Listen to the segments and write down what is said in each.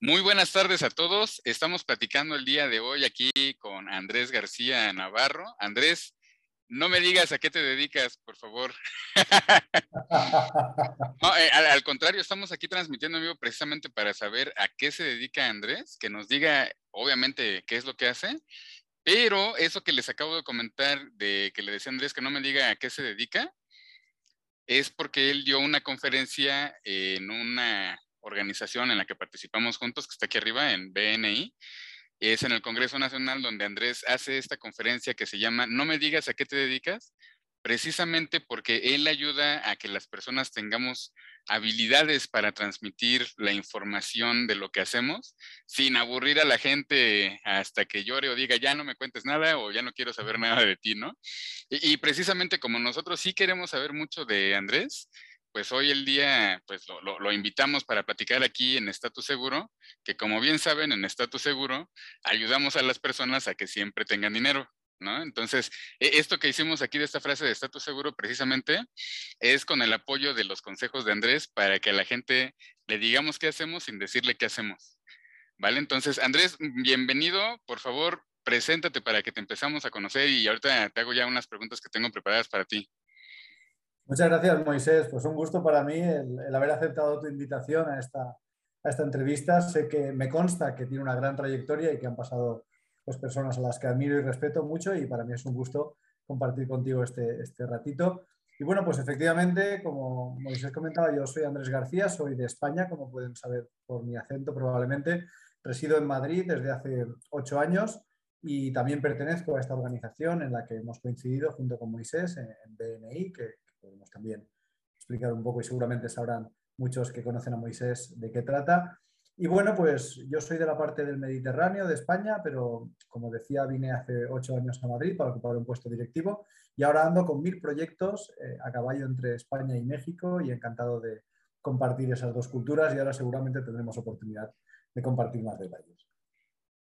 Muy buenas tardes a todos. Estamos platicando el día de hoy aquí con Andrés García Navarro. Andrés, no me digas a qué te dedicas, por favor. Eh, al, contrario, estamos aquí transmitiendo amigo precisamente para saber a qué se dedica Andrés, que nos diga obviamente qué es lo que hace, pero eso que les acabo de comentar de que le decía Andrés que no me diga a qué se dedica, es porque él dio una conferencia en una organización en la que participamos juntos, que está aquí arriba en BNI, es en el Congreso Nacional donde Andrés hace esta conferencia que se llama No me digas a qué te dedicas, precisamente porque él ayuda a que las personas tengamos habilidades para transmitir la información de lo que hacemos sin aburrir a la gente hasta que llore o diga ya no me cuentes nada o ya no quiero saber nada de ti, ¿no? Y, precisamente como nosotros sí queremos saber mucho de Andrés, pues hoy el día pues lo, invitamos para platicar aquí en Estatus Seguro, que como bien saben, en Estatus Seguro ayudamos a las personas a que siempre tengan dinero, ¿no? Entonces, e, esto que hicimos aquí de esta frase de Estatus Seguro precisamente es con el apoyo de los consejos de Andrés para que a la gente le digamos qué hacemos sin decirle qué hacemos. ¿Vale? Entonces, Andrés, bienvenido. Por favor, preséntate para que te empezamos a conocer y ahorita te hago ya unas preguntas que tengo preparadas para ti. Muchas gracias, Moisés. Pues un gusto para mí el, haber aceptado tu invitación a esta, a esta entrevista. Sé que me consta que tiene una gran trayectoria y que han pasado pues, personas a las que admiro y respeto mucho y para mí es un gusto compartir contigo este, este ratito. Y bueno, pues efectivamente, como Moisés comentaba, yo soy Andrés García, soy de España, como pueden saber por mi acento probablemente. Resido en Madrid desde hace ocho años y también pertenezco a esta organización en la que hemos coincidido junto con Moisés en, en BNI, que, podemos también explicar un poco y seguramente sabrán muchos que conocen a Moisés de qué trata. Y bueno, pues yo soy de la parte del Mediterráneo, de España, pero como decía, vine hace ocho años a Madrid para ocupar un puesto directivo y ahora ando con mil proyectos eh, a caballo entre España y México y encantado de compartir esas dos culturas y ahora seguramente tendremos oportunidad de compartir más detalles.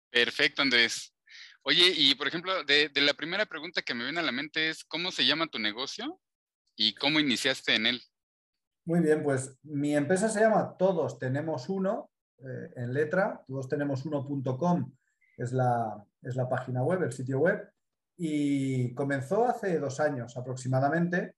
Perfecto, Andrés. Oye, y por ejemplo, de, de la primera pregunta que me viene a la mente es, ¿cómo se llama tu negocio? ¿Y cómo iniciaste en él? Muy bien, pues mi empresa se llama Todos Tenemos Uno, eh, en letra, todos tenemos uno.com, es la, es la página web, el sitio web, y comenzó hace dos años aproximadamente,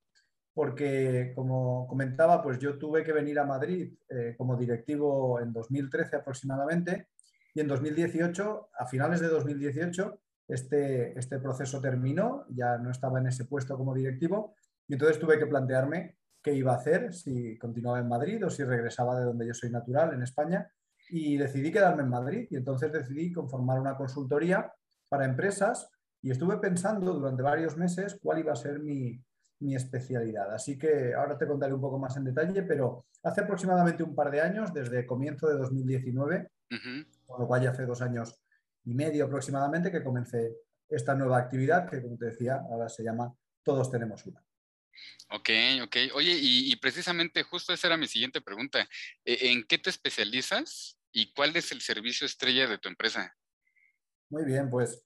porque como comentaba, pues yo tuve que venir a Madrid eh, como directivo en 2013 aproximadamente, y en 2018, a finales de 2018, este, este proceso terminó, ya no estaba en ese puesto como directivo, y entonces tuve que plantearme qué iba a hacer, si continuaba en Madrid o si regresaba de donde yo soy natural, en España. Y decidí quedarme en Madrid y entonces decidí conformar una consultoría para empresas y estuve pensando durante varios meses cuál iba a ser mi, especialidad. Así que ahora te contaré un poco más en detalle, pero hace aproximadamente un par de años, desde comienzo de 2019, con lo cual ya hace dos años y medio aproximadamente que comencé esta nueva actividad que, como te decía, ahora se llama Todos tenemos una. Ok, ok. Oye, y, precisamente justo esa era mi siguiente pregunta. ¿E, ¿En qué te especializas y cuál es el servicio estrella de tu empresa? Muy bien, pues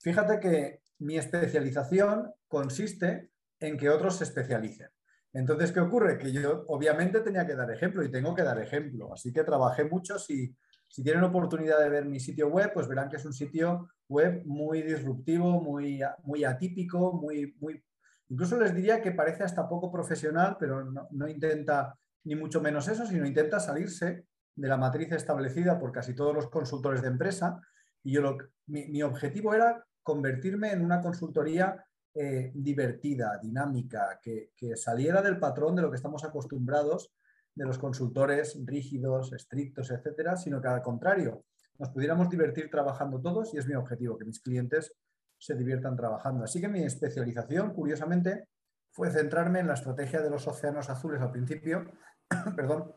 fíjate que mi especialización consiste en que otros se especialicen. Entonces, ¿qué ocurre? Que yo obviamente tenía que dar ejemplo y tengo que dar ejemplo. Así que trabajé mucho. Si, si tienen oportunidad de ver mi sitio web, pues verán que es un sitio web muy disruptivo, muy, muy atípico, muy, muy Incluso les diría que parece hasta poco profesional, pero no, intenta ni mucho menos eso, sino intenta salirse de la matriz establecida por casi todos los consultores de empresa. Y yo mi, objetivo era convertirme en una consultoría eh, divertida, dinámica, que, saliera del patrón de lo que estamos acostumbrados de los consultores rígidos, estrictos, etcétera, sino que al contrario, nos pudiéramos divertir trabajando todos y es mi objetivo, que mis clientes se diviertan trabajando. Así que mi especialización, curiosamente, fue centrarme en la estrategia de los océanos azules al principio, perdón,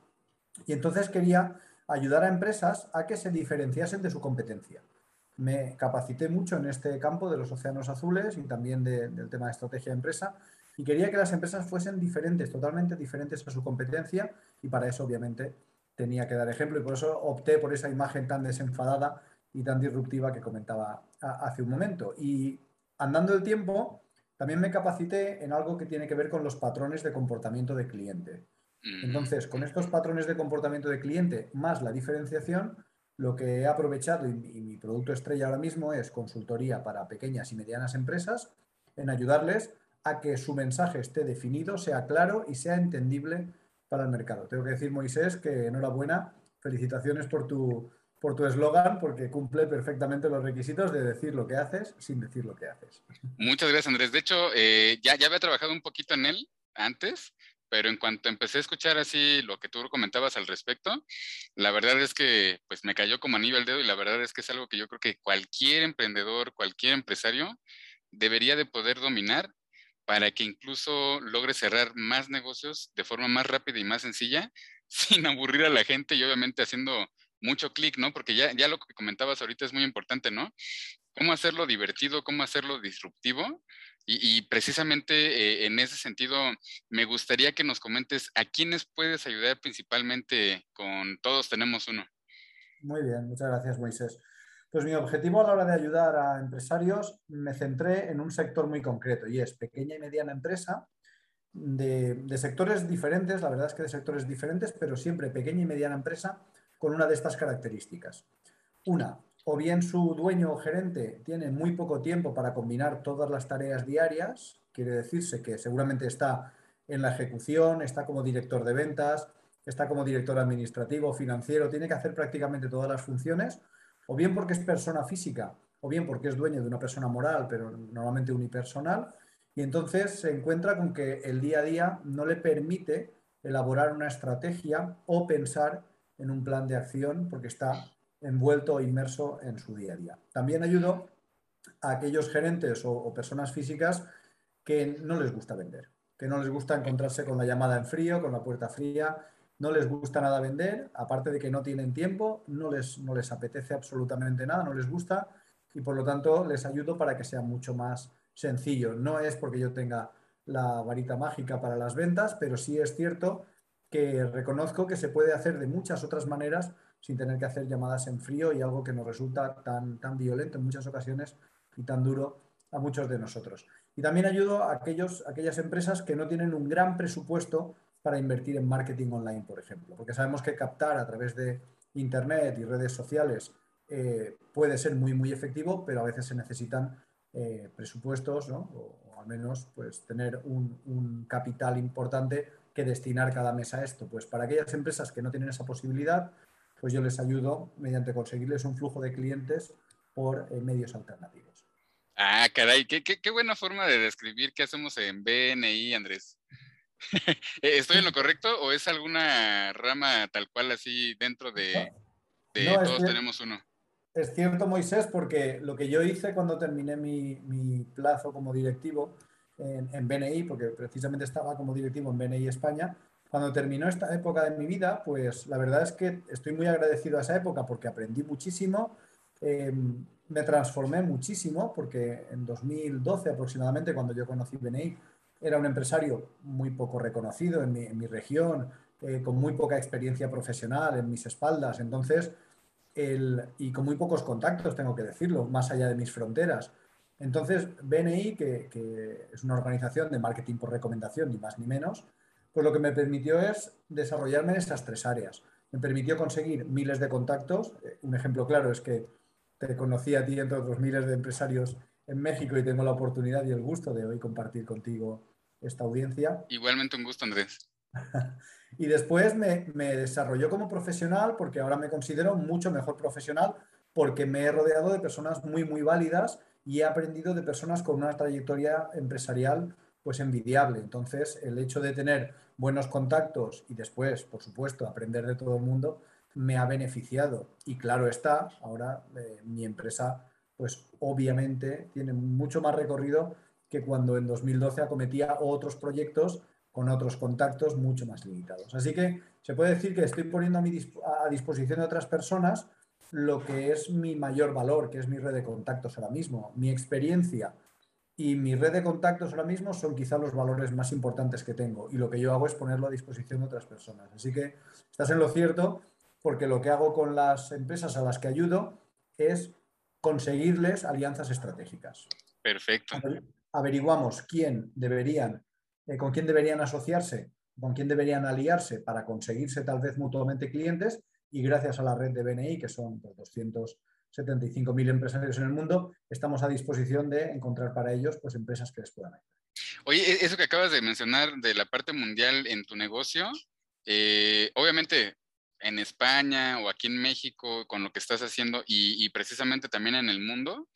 y entonces quería ayudar a empresas a que se diferenciasen de su competencia. Me capacité mucho en este campo de los océanos azules y también del tema de estrategia de empresa y quería que las empresas fuesen diferentes, totalmente diferentes a su competencia y para eso obviamente tenía que dar ejemplo y por eso opté por esa imagen tan desenfadada y tan disruptiva que comentaba hace un momento. Y andando el tiempo, también me capacité en algo que tiene que ver con los patrones de comportamiento de cliente. Entonces, con estos patrones de comportamiento de cliente más la diferenciación, lo que he aprovechado y, mi producto estrella ahora mismo es consultoría para pequeñas y medianas empresas en ayudarles a que su mensaje esté definido, sea claro y sea entendible para el mercado. Tengo que decir, Moisés, que enhorabuena, felicitaciones por tu por tu eslogan, porque cumple perfectamente los requisitos de decir lo que haces sin decir lo que haces. Muchas gracias, Andrés. De hecho, eh, ya, ya había trabajado un poquito en él antes, pero en cuanto empecé a escuchar así lo que tú comentabas al respecto, la verdad es que pues me cayó como anillo al dedo y la verdad es que es algo que yo creo que cualquier emprendedor, cualquier empresario debería de poder dominar para que incluso logre cerrar más negocios de forma más rápida y más sencilla, sin aburrir a la gente y obviamente haciendo mucho clic, ¿no? Porque ya, ya lo que comentabas ahorita es muy importante, ¿no? Cómo hacerlo divertido, cómo hacerlo disruptivo y, precisamente eh, en ese sentido, me gustaría que nos comentes a quiénes puedes ayudar principalmente con Todos Tenemos Uno. Muy bien, muchas gracias, Moisés. Pues mi objetivo a la hora de ayudar a empresarios me centré en un sector muy concreto y es pequeña y mediana empresa de, de sectores diferentes, la verdad es que de sectores diferentes, pero siempre pequeña y mediana empresa con una de estas características. Una, o bien su dueño o gerente tiene muy poco tiempo para combinar todas las tareas diarias, quiere decirse que seguramente está en la ejecución, está como director de ventas, está como director administrativo, financiero, tiene que hacer prácticamente todas las funciones, o bien porque es persona física, o bien porque es dueño de una persona moral, pero normalmente unipersonal, y entonces se encuentra con que el día a día no le permite elaborar una estrategia o pensar en un plan de acción porque está envuelto o inmerso en su día a día. También ayudo a aquellos gerentes o, personas físicas que no les gusta vender, que no les gusta encontrarse con la llamada en frío, con la puerta fría, no les gusta nada vender, aparte de que no tienen tiempo, no les, no les apetece absolutamente nada, no les gusta y por lo tanto les ayudo para que sea mucho más sencillo. No es porque yo tenga la varita mágica para las ventas, pero sí es cierto que reconozco que se puede hacer de muchas otras maneras sin tener que hacer llamadas en frío y algo que nos resulta tan, tan violento en muchas ocasiones y tan duro a muchos de nosotros. Y también ayudo a aquellos, aquellas empresas que no tienen un gran presupuesto para invertir en marketing online, por ejemplo, porque sabemos que captar a través de Internet y redes sociales eh, puede ser muy, muy efectivo, pero a veces se necesitan eh, presupuestos, o, al menos pues, tener un, un capital importante que destinar cada mes a esto. Pues para aquellas empresas que no tienen esa posibilidad, pues yo les ayudo mediante conseguirles un flujo de clientes por eh, medios alternativos. Ah, caray, qué, qué, buena forma de describir qué hacemos en BNI, Andrés. Eh, ¿Estoy en lo correcto o es alguna rama tal cual así dentro de, todos tenemos uno? Es cierto, Moisés, porque lo que yo hice cuando terminé mi, mi plazo como directivo en, BNI, porque precisamente estaba como directivo en BNI España. Cuando terminó esta época de mi vida, pues la verdad es que estoy muy agradecido a esa época porque aprendí muchísimo, em, me transformé muchísimo, porque en 2012 aproximadamente, cuando yo conocí BNI, era un empresario muy poco reconocido en mi, en mi región, eh, con muy poca experiencia profesional en mis espaldas, entonces, el, y con muy pocos contactos, tengo que decirlo, más allá de mis fronteras. Entonces, BNI, que, es una organización de marketing por recomendación, ni más ni menos, pues lo que me permitió es desarrollarme en esas tres áreas. Me permitió conseguir miles de contactos. Eh, un ejemplo claro es que te conocí a ti entre otros miles de empresarios en México y tengo la oportunidad y el gusto de hoy compartir contigo esta audiencia. Igualmente un gusto, Andrés. y después me, me desarrolló como profesional porque ahora me considero mucho mejor profesional porque me he rodeado de personas muy, muy válidas y he aprendido de personas con una trayectoria empresarial pues envidiable. Entonces, el hecho de tener buenos contactos y después, por supuesto, aprender de todo el mundo, me ha beneficiado. Y claro está, ahora eh, mi empresa, pues obviamente tiene mucho más recorrido que cuando en 2012 acometía otros proyectos con otros contactos mucho más limitados. Así que se puede decir que estoy poniendo a, mi a disposición de otras personas lo que es mi mayor valor, que es mi red de contactos ahora mismo. Mi experiencia y mi red de contactos ahora mismo son quizá los valores más importantes que tengo y lo que yo hago es ponerlo a disposición de otras personas. Así que estás en lo cierto porque lo que hago con las empresas a las que ayudo es conseguirles alianzas estratégicas. Perfecto. Averiguamos quién deberían, eh, con quién deberían asociarse, con quién deberían aliarse para conseguirse tal vez mutuamente clientes y gracias a la red de BNI, que son 275.000 pues, empresarios en el mundo, estamos a disposición de encontrar para ellos pues, empresas que les puedan ayudar. Oye, e-, eso que acabas de mencionar de la parte mundial en tu negocio, eh, obviamente en España o aquí en México con lo que estás haciendo y, y, precisamente también en el mundo,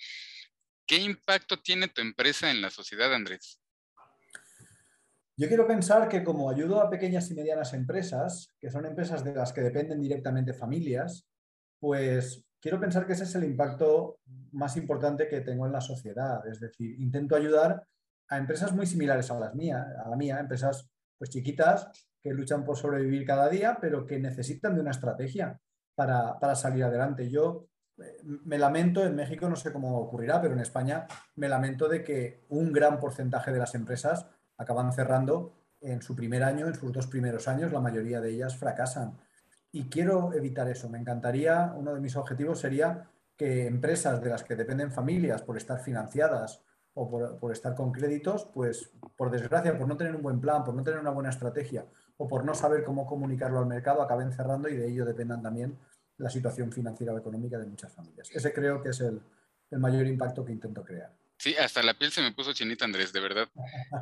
¿qué impacto tiene tu empresa en la sociedad, Andrés? Yo quiero pensar que como ayudo a pequeñas y medianas empresas, que son empresas de las que dependen directamente familias, pues quiero pensar que ese es el impacto más importante que tengo en la sociedad. Es decir, intento ayudar a empresas muy similares a las mías, a la mía, empresas pues chiquitas que luchan por sobrevivir cada día, pero que necesitan de una estrategia para, para salir adelante. Yo eh, me lamento, en México no sé cómo ocurrirá, pero en España me lamento de que un gran porcentaje de las empresas acaban cerrando en su primer año, en sus dos primeros años, la mayoría de ellas fracasan. Y quiero evitar eso. Me encantaría, uno de mis objetivos sería que empresas de las que dependen familias por estar financiadas o por, estar con créditos, pues por desgracia, por no tener un buen plan, por no tener una buena estrategia o por no saber cómo comunicarlo al mercado, acaben cerrando y de ello dependan también la situación financiera o económica de muchas familias. Ese creo que es el mayor impacto que intento crear. Sí, hasta la piel se me puso chinita, Andrés, de verdad.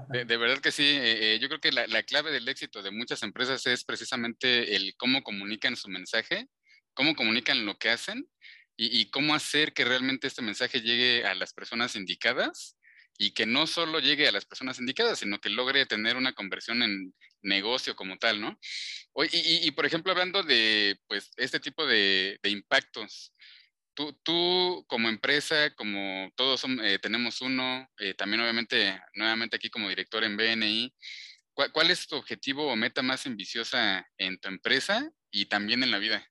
De, verdad que sí. Eh, eh, yo creo que la, clave del éxito de muchas empresas es precisamente el cómo comunican su mensaje, cómo comunican lo que hacen y, cómo hacer que realmente este mensaje llegue a las personas indicadas y que no solo llegue a las personas indicadas, sino que logre tener una conversión en negocio como tal, ¿no? Y, y por ejemplo, hablando de pues, este tipo de, de impactos, Tú, como empresa, como todos eh, tenemos uno, eh, también obviamente, nuevamente aquí como director en BNI, ¿cuál, es tu objetivo o meta más ambiciosa en tu empresa y también en la vida?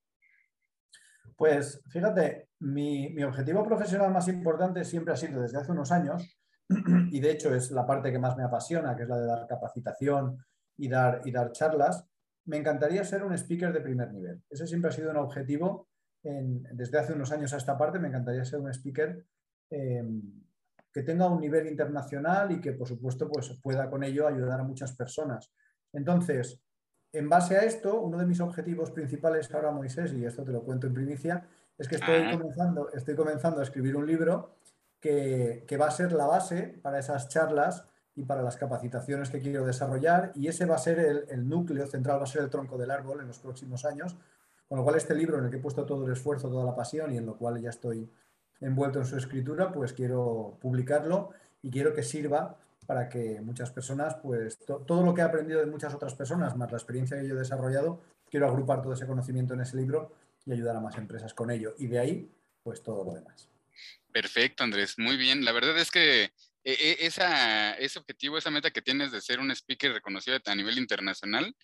Pues fíjate, mi, mi objetivo profesional más importante siempre ha sido desde hace unos años, y de hecho es la parte que más me apasiona, que es la de dar capacitación y dar, y dar charlas, me encantaría ser un speaker de primer nivel. Ese siempre ha sido un objetivo desde hace unos años a esta parte me encantaría ser un speaker eh, que tenga un nivel internacional y que, por supuesto, pues, pueda con ello ayudar a muchas personas. Entonces, en base a esto, uno de mis objetivos principales ahora, Moisés, y esto te lo cuento en primicia, es que estoy, comenzando, estoy comenzando a escribir un libro que, va a ser la base para esas charlas y para las capacitaciones que quiero desarrollar y ese va a ser el, el, núcleo central, va a ser el tronco del árbol en los próximos años, con lo cual este libro en el que he puesto todo el esfuerzo, toda la pasión y en lo cual ya estoy envuelto en su escritura, pues quiero publicarlo y quiero que sirva para que muchas personas, pues todo lo que he aprendido de muchas otras personas, más la experiencia que yo he desarrollado, quiero agrupar todo ese conocimiento en ese libro y ayudar a más empresas con ello. Y de ahí, pues todo lo demás. Perfecto, Andrés. Muy bien. La verdad es que e, e, ese objetivo, esa meta que tienes de ser un speaker reconocido a nivel internacional,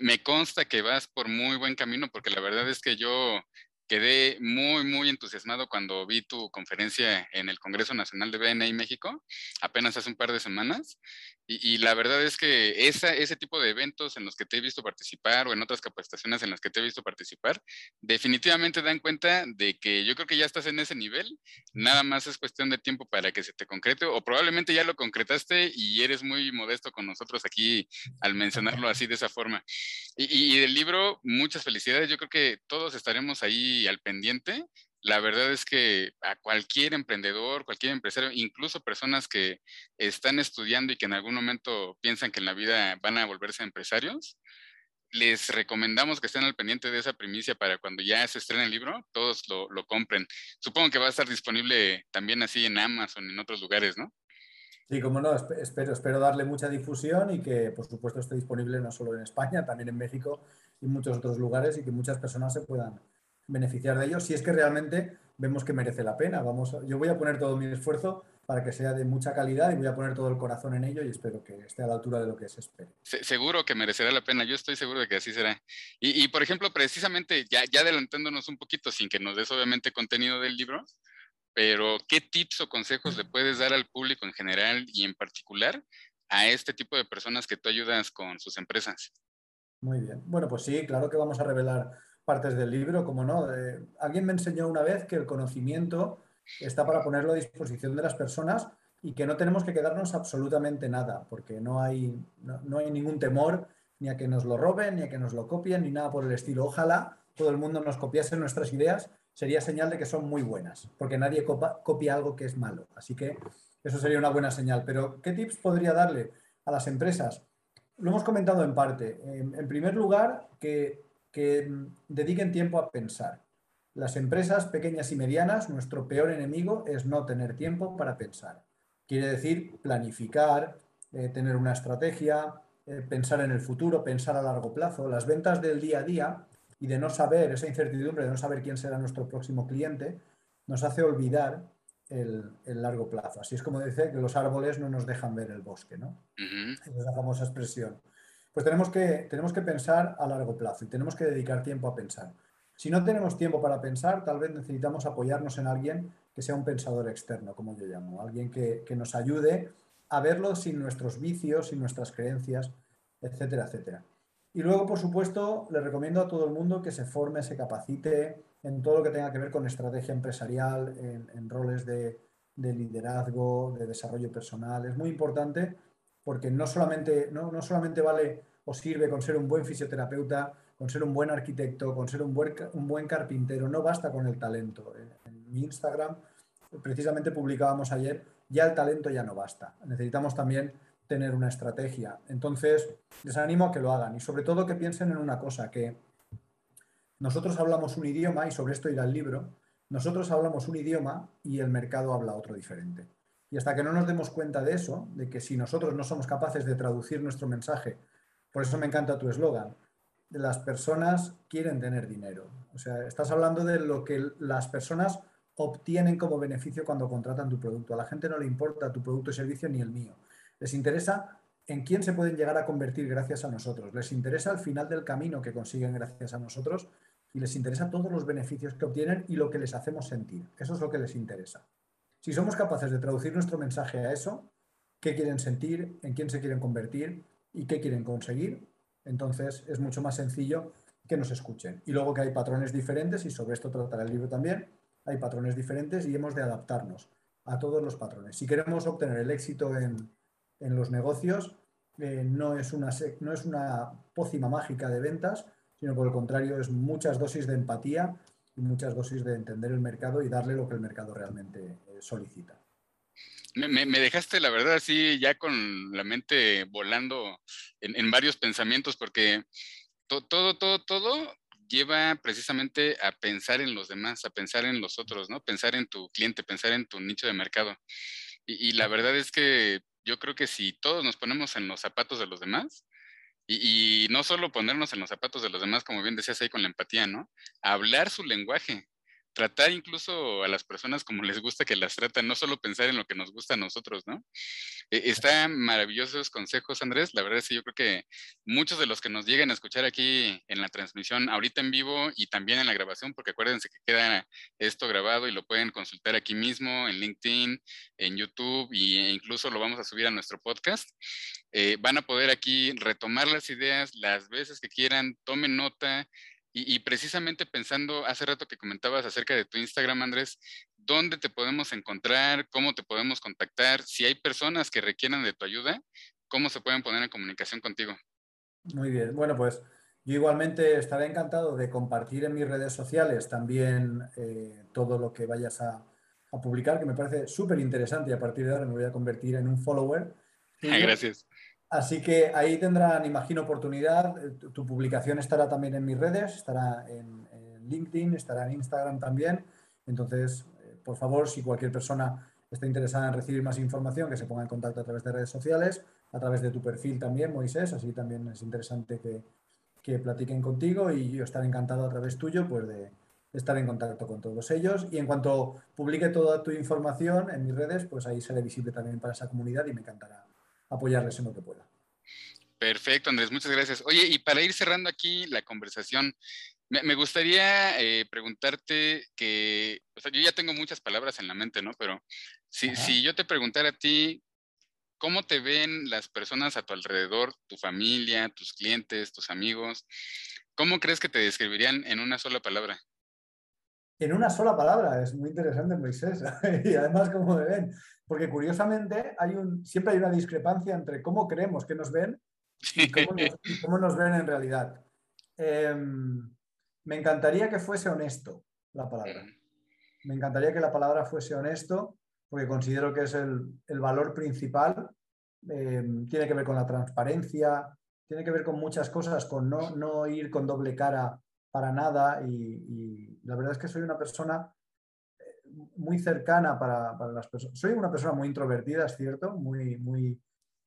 me consta que vas por muy buen camino porque la verdad es que yo quedé muy, muy entusiasmado cuando vi tu conferencia en el Congreso Nacional de BNI México, apenas hace un par de semanas. Y, la verdad es que esa, ese tipo de eventos en los que te he visto participar o en otras capacitaciones en las que te he visto participar, definitivamente dan cuenta de que yo creo que ya estás en ese nivel. Nada más es cuestión de tiempo para que se te concrete o probablemente ya lo concretaste y eres muy modesto con nosotros aquí al mencionarlo así de esa forma. Y, y del libro, muchas felicidades. Yo creo que todos estaremos ahí al pendiente. La verdad es que a cualquier emprendedor, cualquier empresario, incluso personas que están estudiando y que en algún momento piensan que en la vida van a volverse empresarios, les recomendamos que estén al pendiente de esa primicia para cuando ya se estrene el libro, todos lo, lo compren. Supongo que va a estar disponible también así en Amazon, en otros lugares, ¿no? Sí, como no, espero, espero darle mucha difusión y que, por supuesto, esté disponible no solo en España, también en México y muchos otros lugares y que muchas personas se puedan, beneficiar de ello si es que realmente vemos que merece la pena. Vamos, yo voy a poner todo mi esfuerzo para que sea de mucha calidad y voy a poner todo el corazón en ello y espero que esté a la altura de lo que se espera. seguro que merecerá la pena, yo estoy seguro de que así será. Y, por ejemplo, precisamente, ya, ya adelantándonos un poquito, sin que nos des obviamente contenido del libro, pero ¿qué tips o consejos le puedes dar al público en general y en particular a este tipo de personas que tú ayudas con sus empresas? Muy bien. Bueno, pues sí, claro que vamos a revelar partes del libro, como no. alguien me enseñó una vez que el conocimiento está para ponerlo a disposición de las personas y que no tenemos que quedarnos absolutamente nada, porque no hay, no, hay ningún temor ni a que nos lo roben, ni a que nos lo copien, ni nada por el estilo. Ojalá todo el mundo nos copiase nuestras ideas, sería señal de que son muy buenas, porque nadie copia algo que es malo. Así que eso sería una buena señal. Pero, ¿qué tips podría darle a las empresas? Lo hemos comentado en parte. En, primer lugar, que, que dediquen tiempo a pensar. Las empresas pequeñas y medianas, nuestro peor enemigo es no tener tiempo para pensar. Quiere decir planificar, eh, tener una estrategia, eh, pensar en el futuro, pensar a largo plazo. Las ventas del día a día y de no saber, esa incertidumbre de no saber quién será nuestro próximo cliente, nos hace olvidar el, largo plazo. Así es como dice que los árboles no nos dejan ver el bosque, ¿no? Es la famosa expresión. Pues tenemos que, tenemos que pensar a largo plazo y tenemos que dedicar tiempo a pensar. Si no tenemos tiempo para pensar, tal vez necesitamos apoyarnos en alguien que sea un pensador externo, como yo llamo, alguien que, nos ayude a verlo sin nuestros vicios, sin nuestras creencias, etcétera, etcétera. Y luego, por supuesto, le recomiendo a todo el mundo que se forme, se capacite en todo lo que tenga que ver con estrategia empresarial, en, roles de, liderazgo, de desarrollo personal. Es muy importante porque no solamente, no, no solamente vale o sirve con ser un buen fisioterapeuta, con ser un buen arquitecto, con ser un buen, un buen carpintero, no basta con el talento. En, mi Instagram, precisamente publicábamos ayer, ya el talento ya no basta. Necesitamos también tener una estrategia. Entonces, les animo a que lo hagan y sobre todo que piensen en una cosa, que nosotros hablamos un idioma y sobre esto irá el libro, nosotros hablamos un idioma y el mercado habla otro diferente. Y hasta que no nos demos cuenta de eso, de que si nosotros no somos capaces de traducir nuestro mensaje, por eso me encanta tu eslogan, las personas quieren tener dinero. O sea, estás hablando de lo que las personas obtienen como beneficio cuando contratan tu producto. A la gente no le importa tu producto y servicio ni el mío. Les interesa en quién se pueden llegar a convertir gracias a nosotros. Les interesa el final del camino que consiguen gracias a nosotros y les interesa todos los beneficios que obtienen y lo que les hacemos sentir. Eso es lo que les interesa. Si somos capaces de traducir nuestro mensaje a eso, qué quieren sentir, en quién se quieren convertir y qué quieren conseguir, entonces es mucho más sencillo que nos escuchen. Y luego que hay patrones diferentes, y sobre esto tratará el libro también, hay patrones diferentes y hemos de adaptarnos a todos los patrones. Si queremos obtener el éxito en, los negocios, eh, no, es una, no es una pócima mágica de ventas, sino por el contrario es muchas dosis de empatía muchas dosis de entender el mercado y darle lo que el mercado realmente eh, solicita. Me, dejaste, la verdad, así ya con la mente volando en, varios pensamientos, porque todo, todo, todo lleva precisamente a pensar en los demás, a pensar en los otros, ¿no? Pensar en tu cliente, pensar en tu nicho de mercado. Y, la verdad es que yo creo que si todos nos ponemos en los zapatos de los demás, y, y, no solo ponernos en los zapatos de los demás, como bien decías ahí con la empatía, ¿no? Hablar su lenguaje, tratar incluso a las personas como les gusta que las tratan, no solo pensar en lo que nos gusta a nosotros, ¿no? E, están maravillosos consejos, Andrés. La verdad es que yo creo que muchos de los que nos llegan a escuchar aquí en la transmisión, ahorita en vivo y también en la grabación, porque acuérdense que queda esto grabado y lo pueden consultar aquí mismo en LinkedIn, en YouTube e incluso lo vamos a subir a nuestro podcast. Eh, van a poder aquí retomar las ideas las veces que quieran, tomen nota, y, precisamente pensando hace rato que comentabas acerca de tu Instagram, Andrés, ¿dónde te podemos encontrar? ¿Cómo te podemos contactar? Si hay personas que requieran de tu ayuda, ¿cómo se pueden poner en comunicación contigo? Muy bien, bueno, pues yo igualmente estaré encantado de compartir en mis redes sociales también eh, todo lo que vayas a, publicar, que me parece súper interesante y a partir de ahora me voy a convertir en un follower. Gracias. Así que ahí tendrán, imagino, oportunidad. Eh, tu, publicación estará también en mis redes, estará en, LinkedIn, estará en Instagram también. Entonces, eh, por favor, si cualquier persona está interesada en recibir más información, que se ponga en contacto a través de redes sociales, a través de tu perfil también, Moisés. Así también es interesante que, que platiquen contigo y yo estaré encantado a través tuyo pues, de, estar en contacto con todos ellos. Y en cuanto publique toda tu información en mis redes, pues ahí seré visible también para esa comunidad y me encantará apoyarles en lo que pueda. Perfecto, Andrés, muchas gracias. Oye, y para ir cerrando aquí la conversación, me, gustaría eh, preguntarte que, o sea, yo ya tengo muchas palabras en la mente, ¿no? Pero si, si yo te preguntara a ti, ¿cómo te ven las personas a tu alrededor, tu familia, tus clientes, tus amigos? ¿Cómo crees que te describirían en una sola palabra? En una sola palabra. Es muy interesante, Moisés. y además, cómo me ven. Porque curiosamente hay un, siempre hay una discrepancia entre cómo creemos que nos ven y cómo nos, ven en realidad. Em, me encantaría que fuese honesto la palabra. Me encantaría que la palabra fuese honesto, porque considero que es el, valor principal. Em, tiene que ver con la transparencia, tiene que ver con muchas cosas, con no, no ir con doble cara para nada y, la verdad es que soy una persona eh, muy cercana para, las personas. Soy una persona muy introvertida, es cierto, muy, muy,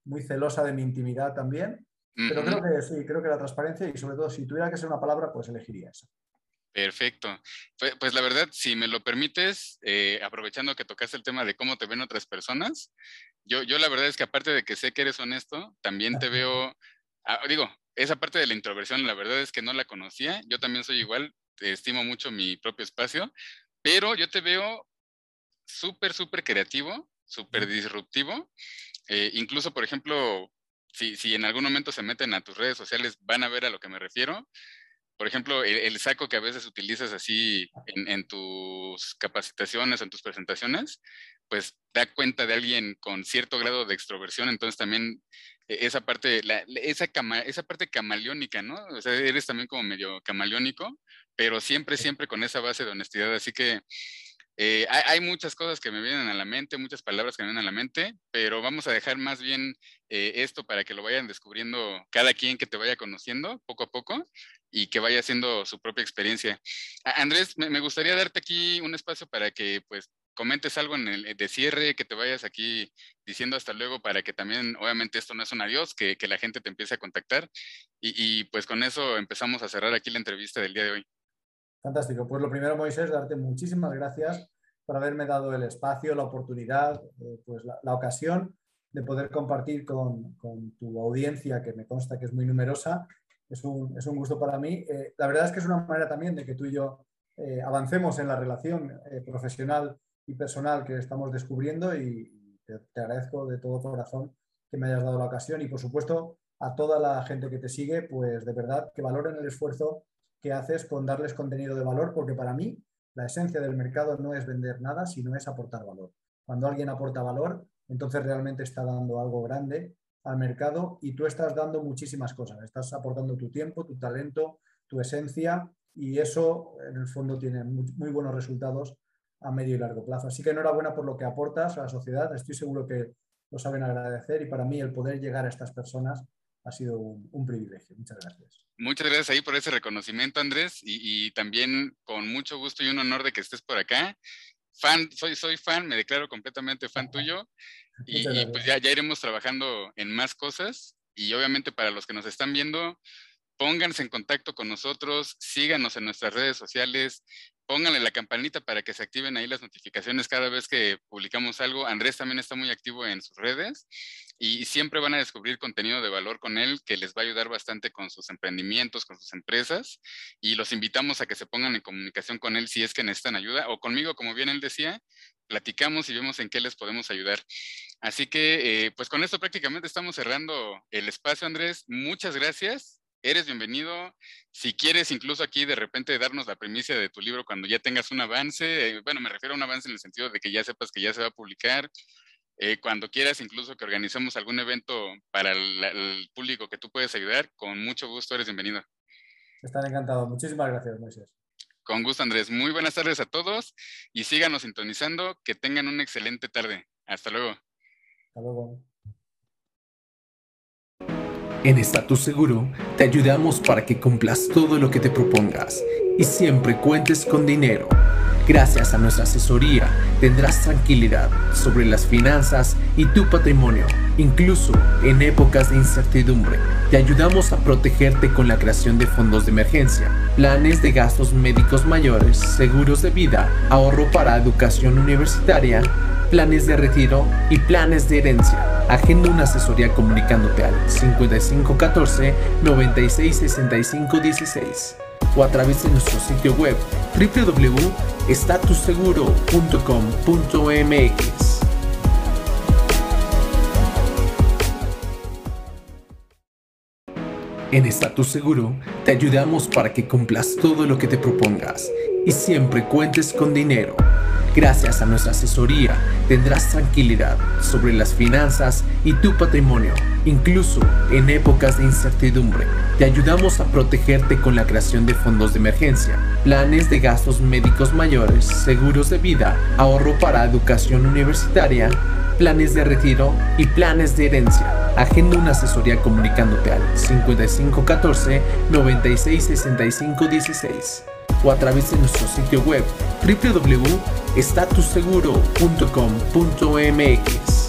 muy celosa de mi intimidad también, pero creo que sí, creo que la transparencia y sobre todo si tuviera que ser una palabra, pues elegiría esa. Perfecto. Pues, pues la verdad, si me lo permites, eh, aprovechando que tocaste el tema de cómo te ven otras personas, yo, yo la verdad es que aparte de que sé que eres honesto, también te veo, ah, digo, esa parte de la introversión, la verdad es que no la conocía. Yo también soy igual, estimo mucho mi propio espacio, pero yo te veo súper, súper creativo, súper disruptivo. Eh, incluso, por ejemplo, si, si, en algún momento se meten a tus redes sociales, van a ver a lo que me refiero. Por ejemplo, el, saco que a veces utilizas así en, en, tus capacitaciones, en tus presentaciones, pues da cuenta de alguien con cierto grado de extroversión, entonces también esa parte, esa, esa parte camaleónica, ¿no? O sea, eres también como medio camaleónico, pero siempre, siempre con esa base de honestidad. Así que eh, hay, muchas cosas que me vienen a la mente, muchas palabras que me vienen a la mente, pero vamos a dejar más bien eh, esto para que lo vayan descubriendo cada quien que te vaya conociendo poco a poco y que vaya haciendo su propia experiencia. Andrés, me, me gustaría darte aquí un espacio para que pues comentes algo en el de cierre, que te vayas aquí diciendo hasta luego para que también, obviamente esto no es un adiós, que, que la gente te empiece a contactar. Y, pues con eso empezamos a cerrar aquí la entrevista del día de hoy. Fantástico. Pues lo primero, Moisés, darte muchísimas gracias por haberme dado el espacio, la oportunidad, eh, pues la, ocasión de poder compartir con, con, tu audiencia, que me consta que es muy numerosa. Es un, es un gusto para mí. Eh, la verdad es que es una manera también de que tú y yo eh, avancemos en la relación profesional y personal que estamos descubriendo y te, agradezco de todo corazón que me hayas dado la ocasión y por supuesto a toda la gente que te sigue, pues de verdad que valoren el esfuerzo que haces con darles contenido de valor, porque para mí la esencia del mercado no es vender nada, sino es aportar valor. Cuando alguien aporta valor, entonces realmente está dando algo grande al mercado y tú estás dando muchísimas cosas. Estás aportando tu tiempo, tu talento, tu esencia y eso en el fondo tiene muy buenos resultados a medio y largo plazo. Así que enhorabuena por lo que aportas a la sociedad. Estoy seguro que lo saben agradecer y para mí el poder llegar a estas personas ha sido un, privilegio. Muchas gracias. Muchas gracias ahí por ese reconocimiento, Andrés, y, también con mucho gusto y un honor de que estés por acá. Fan, soy, soy fan, me declaro completamente fan tuyo y, pues ya, ya iremos trabajando en más cosas y obviamente para los que nos están viendo, pónganse en contacto con nosotros, síganos en nuestras redes sociales, pónganle la campanita para que se activen ahí las notificaciones cada vez que publicamos algo. Andrés también está muy activo en sus redes y siempre van a descubrir contenido de valor con él que les va a ayudar bastante con sus emprendimientos, con sus empresas y los invitamos a que se pongan en comunicación con él si es que necesitan ayuda o conmigo, como bien él decía, platicamos y vemos en qué les podemos ayudar. Así que, eh, pues con esto prácticamente estamos cerrando el espacio, Andrés. Muchas gracias eres bienvenido. Si quieres incluso aquí de repente darnos la primicia de tu libro cuando ya tengas un avance, eh, bueno, me refiero a un avance en el sentido de que ya sepas que ya se va a publicar. Eh, cuando quieras incluso que organicemos algún evento para el, público que tú puedes ayudar, con mucho gusto eres bienvenido. Están encantados. Muchísimas gracias, Moisés. Con gusto, Andrés. Muy buenas tardes a todos y síganos sintonizando. Que tengan una excelente tarde. Hasta luego. Hasta luego. En Estatus Seguro te ayudamos para que cumplas todo lo que te propongas y siempre cuentes con dinero. Gracias a nuestra asesoría tendrás tranquilidad sobre las finanzas y tu patrimonio, incluso en épocas de incertidumbre. Te ayudamos a protegerte con la creación de fondos de emergencia, planes de gastos médicos mayores, seguros de vida, ahorro para educación universitaria, planes de retiro y planes de herencia. Agenda una asesoría comunicándote al 5514 966516 o a través de nuestro sitio web www.statusseguro.com.mx. En Estatus Seguro te ayudamos para que cumplas todo lo que te propongas y siempre cuentes con dinero. Gracias a nuestra asesoría tendrás tranquilidad sobre las finanzas y tu patrimonio, incluso en épocas de incertidumbre. Te ayudamos a protegerte con la creación de fondos de emergencia, planes de gastos médicos mayores, seguros de vida, ahorro para educación universitaria, planes de retiro y planes de herencia. Agenda una asesoría comunicándote al 5514 966516 o a través de nuestro sitio web www.statusseguro.com.mx.